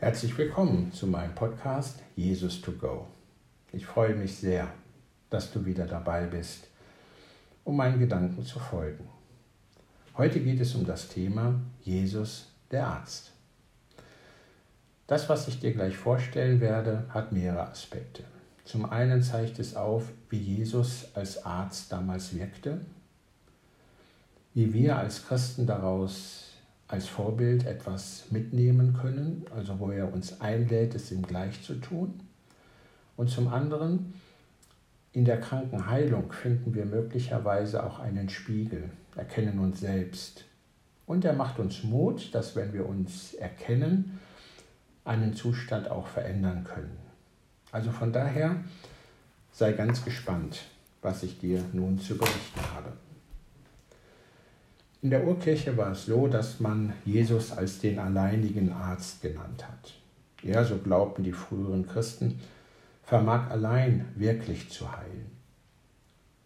Herzlich willkommen zu meinem Podcast Jesus to Go. Ich freue mich sehr, dass du wieder dabei bist, um meinen Gedanken zu folgen. Heute geht es um das Thema Jesus der Arzt. Das, was ich dir gleich vorstellen werde, hat mehrere Aspekte. Zum einen zeigt es auf, wie Jesus als Arzt damals wirkte, wie wir als Christen daraus als Vorbild etwas mitnehmen können, also wo er uns einlädt, es ihm gleich zu tun. Und zum anderen, in der Krankenheilung finden wir möglicherweise auch einen Spiegel, erkennen uns selbst. Und er macht uns Mut, dass wenn wir uns erkennen, einen Zustand auch verändern können. Also von daher sei ganz gespannt, was ich dir nun zu berichten habe. In der Urkirche war es so, dass man Jesus als den alleinigen Arzt genannt hat. Er, so glaubten die früheren Christen, vermag allein wirklich zu heilen.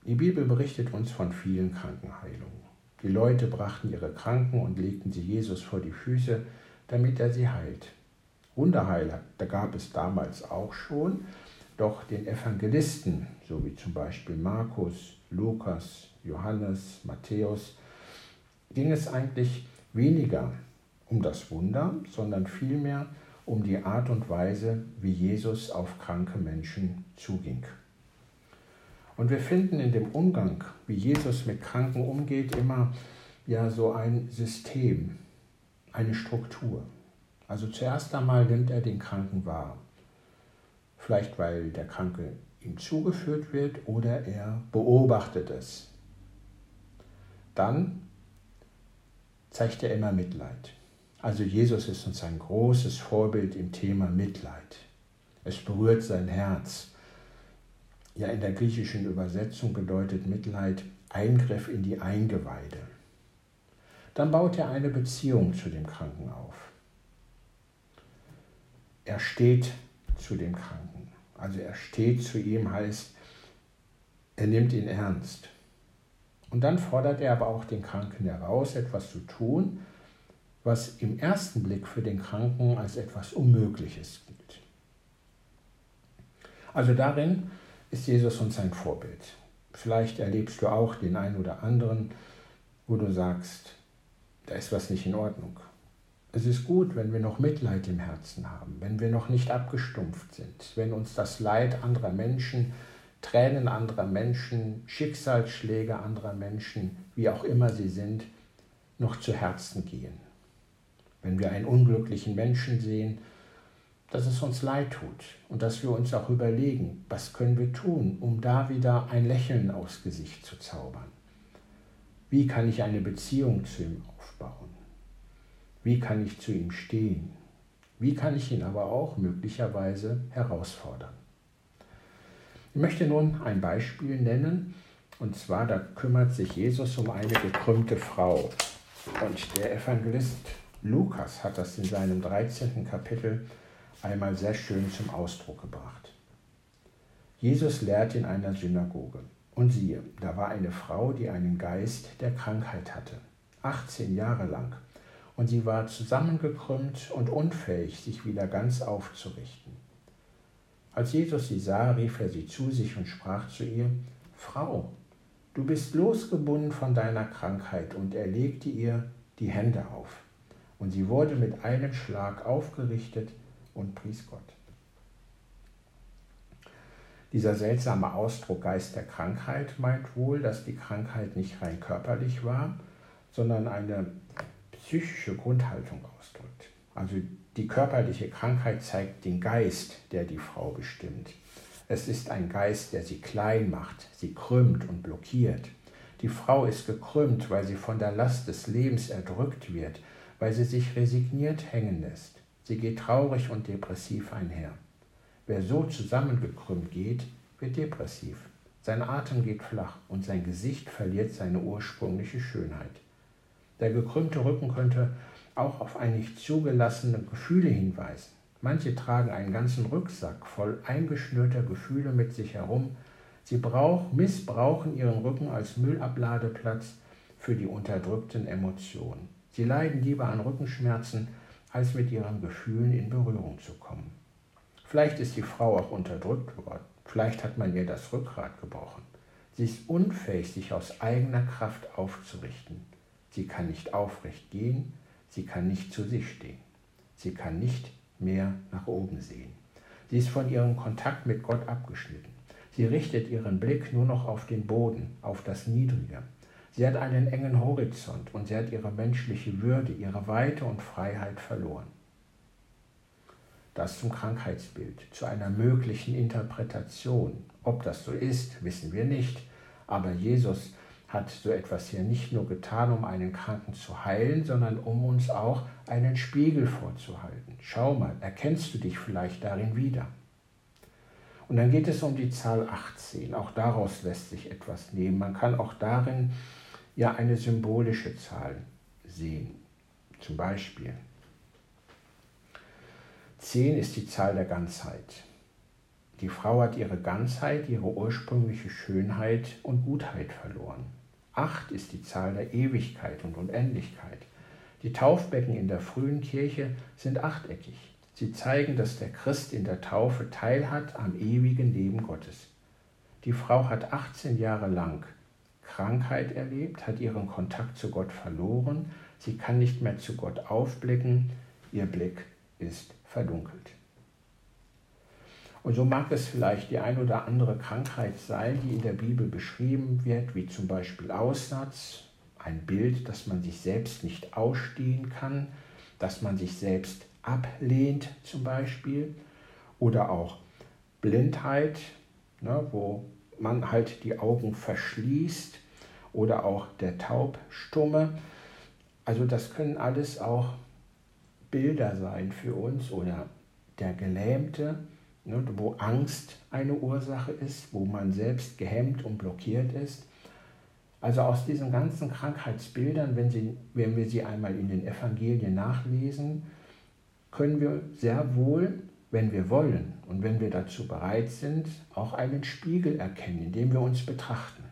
Die Bibel berichtet uns von vielen Krankenheilungen. Die Leute brachten ihre Kranken und legten sie Jesus vor die Füße, damit er sie heilt. Wunderheiler, da gab es damals auch schon, doch den Evangelisten, so wie zum Beispiel Markus, Lukas, Johannes, Matthäus, ging es eigentlich weniger um das Wunder, sondern vielmehr um die Art und Weise, wie Jesus auf kranke Menschen zuging. Und wir finden in dem Umgang, wie Jesus mit Kranken umgeht, immer ja so ein System, eine Struktur. Also zuerst einmal nimmt er den Kranken wahr. Vielleicht weil der Kranke ihm zugeführt wird oder er beobachtet es. Dann zeigt er immer Mitleid. Also Jesus ist uns ein großes Vorbild im Thema Mitleid. Es berührt sein Herz. Ja, in der griechischen Übersetzung bedeutet Mitleid Eingriff in die Eingeweide. Dann baut er eine Beziehung zu dem Kranken auf. Er steht zu dem Kranken. Also er steht zu ihm heißt, er nimmt ihn ernst. Und dann fordert er aber auch den Kranken heraus, etwas zu tun, was im ersten Blick für den Kranken als etwas Unmögliches gilt. Also darin ist Jesus uns ein Vorbild. Vielleicht erlebst du auch den einen oder anderen, wo du sagst, da ist was nicht in Ordnung. Es ist gut, wenn wir noch Mitleid im Herzen haben, wenn wir noch nicht abgestumpft sind, wenn uns das Leid anderer Menschen Tränen anderer Menschen, Schicksalsschläge anderer Menschen, wie auch immer sie sind, noch zu Herzen gehen. Wenn wir einen unglücklichen Menschen sehen, dass es uns leid tut und dass wir uns auch überlegen, was können wir tun, um da wieder ein Lächeln aufs Gesicht zu zaubern. Wie kann ich eine Beziehung zu ihm aufbauen? Wie kann ich zu ihm stehen? Wie kann ich ihn aber auch möglicherweise herausfordern? Ich möchte nun ein Beispiel nennen, und zwar da kümmert sich Jesus um eine gekrümmte Frau. Und der Evangelist Lukas hat das in seinem 13. Kapitel einmal sehr schön zum Ausdruck gebracht. Jesus lehrt in einer Synagoge. Und siehe, da war eine Frau, die einen Geist der Krankheit hatte, 18 Jahre lang. Und sie war zusammengekrümmt und unfähig, sich wieder ganz aufzurichten. Als Jesus sie sah, rief er sie zu sich und sprach zu ihr, Frau, du bist losgebunden von deiner Krankheit, und er legte ihr die Hände auf. Und sie wurde mit einem Schlag aufgerichtet und pries Gott. Dieser seltsame Ausdruck Geist der Krankheit meint wohl, dass die Krankheit nicht rein körperlich war, sondern eine psychische Grundhaltung ausdrückt. Also die körperliche Krankheit zeigt den Geist, der die Frau bestimmt. Es ist ein Geist, der sie klein macht, sie krümmt und blockiert. Die Frau ist gekrümmt, weil sie von der Last des Lebens erdrückt wird, weil sie sich resigniert hängen lässt. Sie geht traurig und depressiv einher. Wer so zusammengekrümmt geht, wird depressiv. Sein Atem geht flach und sein Gesicht verliert seine ursprüngliche Schönheit. Der gekrümmte Rücken könnte auch auf ein nicht zugelassene Gefühle hinweisen. Manche tragen einen ganzen Rucksack voll eingeschnürter Gefühle mit sich herum. Sie brauch, missbrauchen ihren Rücken als Müllabladeplatz für die unterdrückten Emotionen. Sie leiden lieber an Rückenschmerzen, als mit ihren Gefühlen in Berührung zu kommen. Vielleicht ist die Frau auch unterdrückt worden, vielleicht hat man ihr das Rückgrat gebrochen. Sie ist unfähig, sich aus eigener Kraft aufzurichten. Sie kann nicht aufrecht gehen, sie kann nicht zu sich stehen. Sie kann nicht mehr nach oben sehen. Sie ist von ihrem Kontakt mit Gott abgeschnitten. Sie richtet ihren Blick nur noch auf den Boden, auf das Niedrige. Sie hat einen engen Horizont und sie hat ihre menschliche Würde, ihre Weite und Freiheit verloren. Das zum Krankheitsbild, zu einer möglichen Interpretation. Ob das so ist, wissen wir nicht. Aber Jesus hat so etwas hier nicht nur getan, um einen Kranken zu heilen, sondern um uns auch einen Spiegel vorzuhalten. Schau mal, erkennst du dich vielleicht darin wieder? Und dann geht es um die Zahl 18. Auch daraus lässt sich etwas nehmen. Man kann auch darin ja eine symbolische Zahl sehen. Zum Beispiel 10 ist die Zahl der Ganzheit. Die Frau hat ihre Ganzheit, ihre ursprüngliche Schönheit und Gutheit verloren. Acht ist die Zahl der Ewigkeit und Unendlichkeit. Die Taufbecken in der frühen Kirche sind achteckig. Sie zeigen, dass der Christ in der Taufe teilhat am ewigen Leben Gottes. Die Frau hat 18 Jahre lang Krankheit erlebt, hat ihren Kontakt zu Gott verloren, sie kann nicht mehr zu Gott aufblicken, ihr Blick ist verdunkelt. Und so mag es vielleicht die ein oder andere Krankheit sein, die in der Bibel beschrieben wird, wie zum Beispiel Aussatz, ein Bild, dass man sich selbst nicht ausstehen kann, dass man sich selbst ablehnt zum Beispiel, oder auch Blindheit, ne, wo man halt die Augen verschließt, oder auch der Taubstumme. Also das können alles auch Bilder sein für uns oder der Gelähmte ne, wo Angst eine Ursache ist, wo man selbst gehemmt und blockiert ist. Also aus diesen ganzen Krankheitsbildern, wenn, sie, wenn wir sie einmal in den Evangelien nachlesen, können wir sehr wohl, wenn wir wollen und wenn wir dazu bereit sind, auch einen Spiegel erkennen, in dem wir uns betrachten.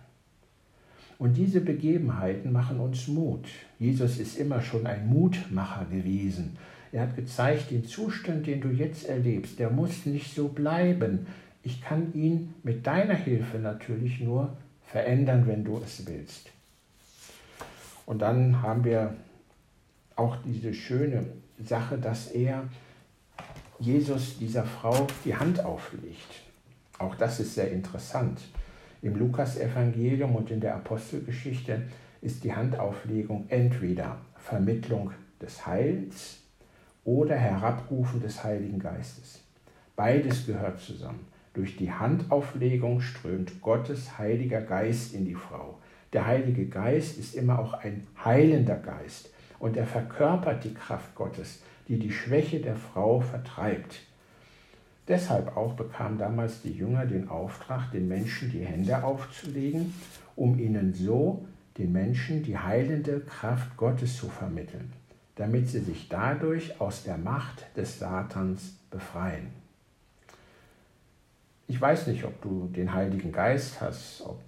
Und diese Begebenheiten machen uns Mut. Jesus ist immer schon ein Mutmacher gewesen. Er hat gezeigt, den Zustand, den du jetzt erlebst, der muss nicht so bleiben. Ich kann ihn mit deiner Hilfe natürlich nur verändern, wenn du es willst. Und dann haben wir auch diese schöne Sache, dass er Jesus dieser Frau die Hand auflegt. Auch das ist sehr interessant. Im Lukasevangelium und in der Apostelgeschichte ist die Handauflegung entweder Vermittlung des Heils oder Herabrufen des Heiligen Geistes. Beides gehört zusammen. Durch die Handauflegung strömt Gottes Heiliger Geist in die Frau. Der Heilige Geist ist immer auch ein heilender Geist und er verkörpert die Kraft Gottes, die die Schwäche der Frau vertreibt. Deshalb auch bekamen damals die Jünger den Auftrag, den Menschen die Hände aufzulegen, um ihnen so den Menschen die heilende Kraft Gottes zu vermitteln damit sie sich dadurch aus der Macht des Satans befreien. Ich weiß nicht, ob du den Heiligen Geist hast, ob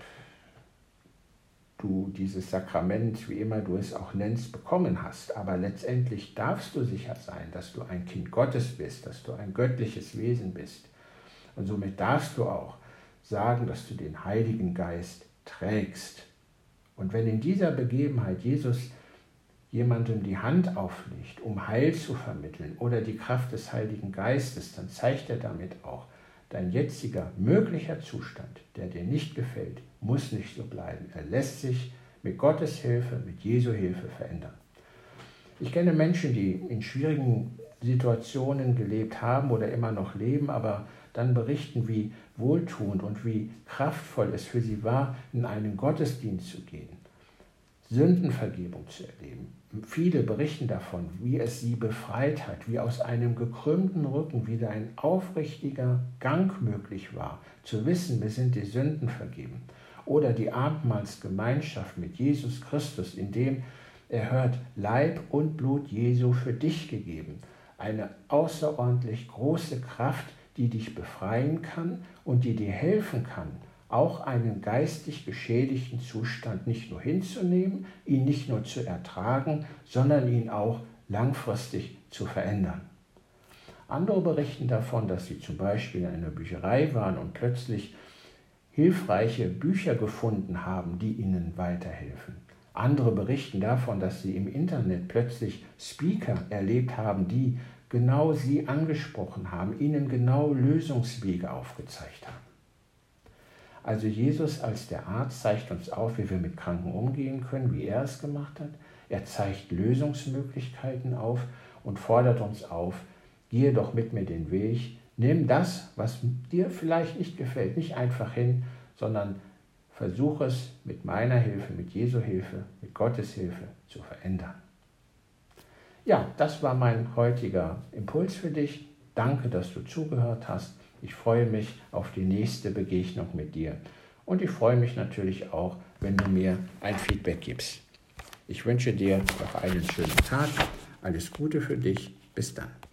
du dieses Sakrament, wie immer du es auch nennst, bekommen hast, aber letztendlich darfst du sicher sein, dass du ein Kind Gottes bist, dass du ein göttliches Wesen bist. Und somit darfst du auch sagen, dass du den Heiligen Geist trägst. Und wenn in dieser Begebenheit Jesus jemandem die Hand auflegt, um Heil zu vermitteln oder die Kraft des Heiligen Geistes, dann zeigt er damit auch, dein jetziger möglicher Zustand, der dir nicht gefällt, muss nicht so bleiben. Er lässt sich mit Gottes Hilfe, mit Jesu Hilfe verändern. Ich kenne Menschen, die in schwierigen Situationen gelebt haben oder immer noch leben, aber dann berichten, wie wohltuend und wie kraftvoll es für sie war, in einen Gottesdienst zu gehen, Sündenvergebung zu erleben, Viele berichten davon, wie es sie befreit hat, wie aus einem gekrümmten Rücken wieder ein aufrichtiger Gang möglich war, zu wissen, wir sind die Sünden vergeben. Oder die Abendmahlsgemeinschaft mit Jesus Christus, in dem er hört, Leib und Blut Jesu für dich gegeben. Eine außerordentlich große Kraft, die dich befreien kann und die dir helfen kann, auch einen geistig geschädigten Zustand nicht nur hinzunehmen, ihn nicht nur zu ertragen, sondern ihn auch langfristig zu verändern. Andere berichten davon, dass sie zum Beispiel in einer Bücherei waren und plötzlich hilfreiche Bücher gefunden haben, die ihnen weiterhelfen. Andere berichten davon, dass sie im Internet plötzlich Speaker erlebt haben, die genau sie angesprochen haben, ihnen genau Lösungswege aufgezeigt haben. Also Jesus als der Arzt zeigt uns auf, wie wir mit Kranken umgehen können, wie er es gemacht hat. Er zeigt Lösungsmöglichkeiten auf und fordert uns auf, gehe doch mit mir den Weg, nimm das, was dir vielleicht nicht gefällt, nicht einfach hin, sondern versuche es mit meiner Hilfe, mit Jesu Hilfe, mit Gottes Hilfe zu verändern. Ja, das war mein heutiger Impuls für dich. Danke, dass du zugehört hast. Ich freue mich auf die nächste Begegnung mit dir. Und ich freue mich natürlich auch, wenn du mir ein Feedback gibst. Ich wünsche dir noch einen schönen Tag. Alles Gute für dich. Bis dann.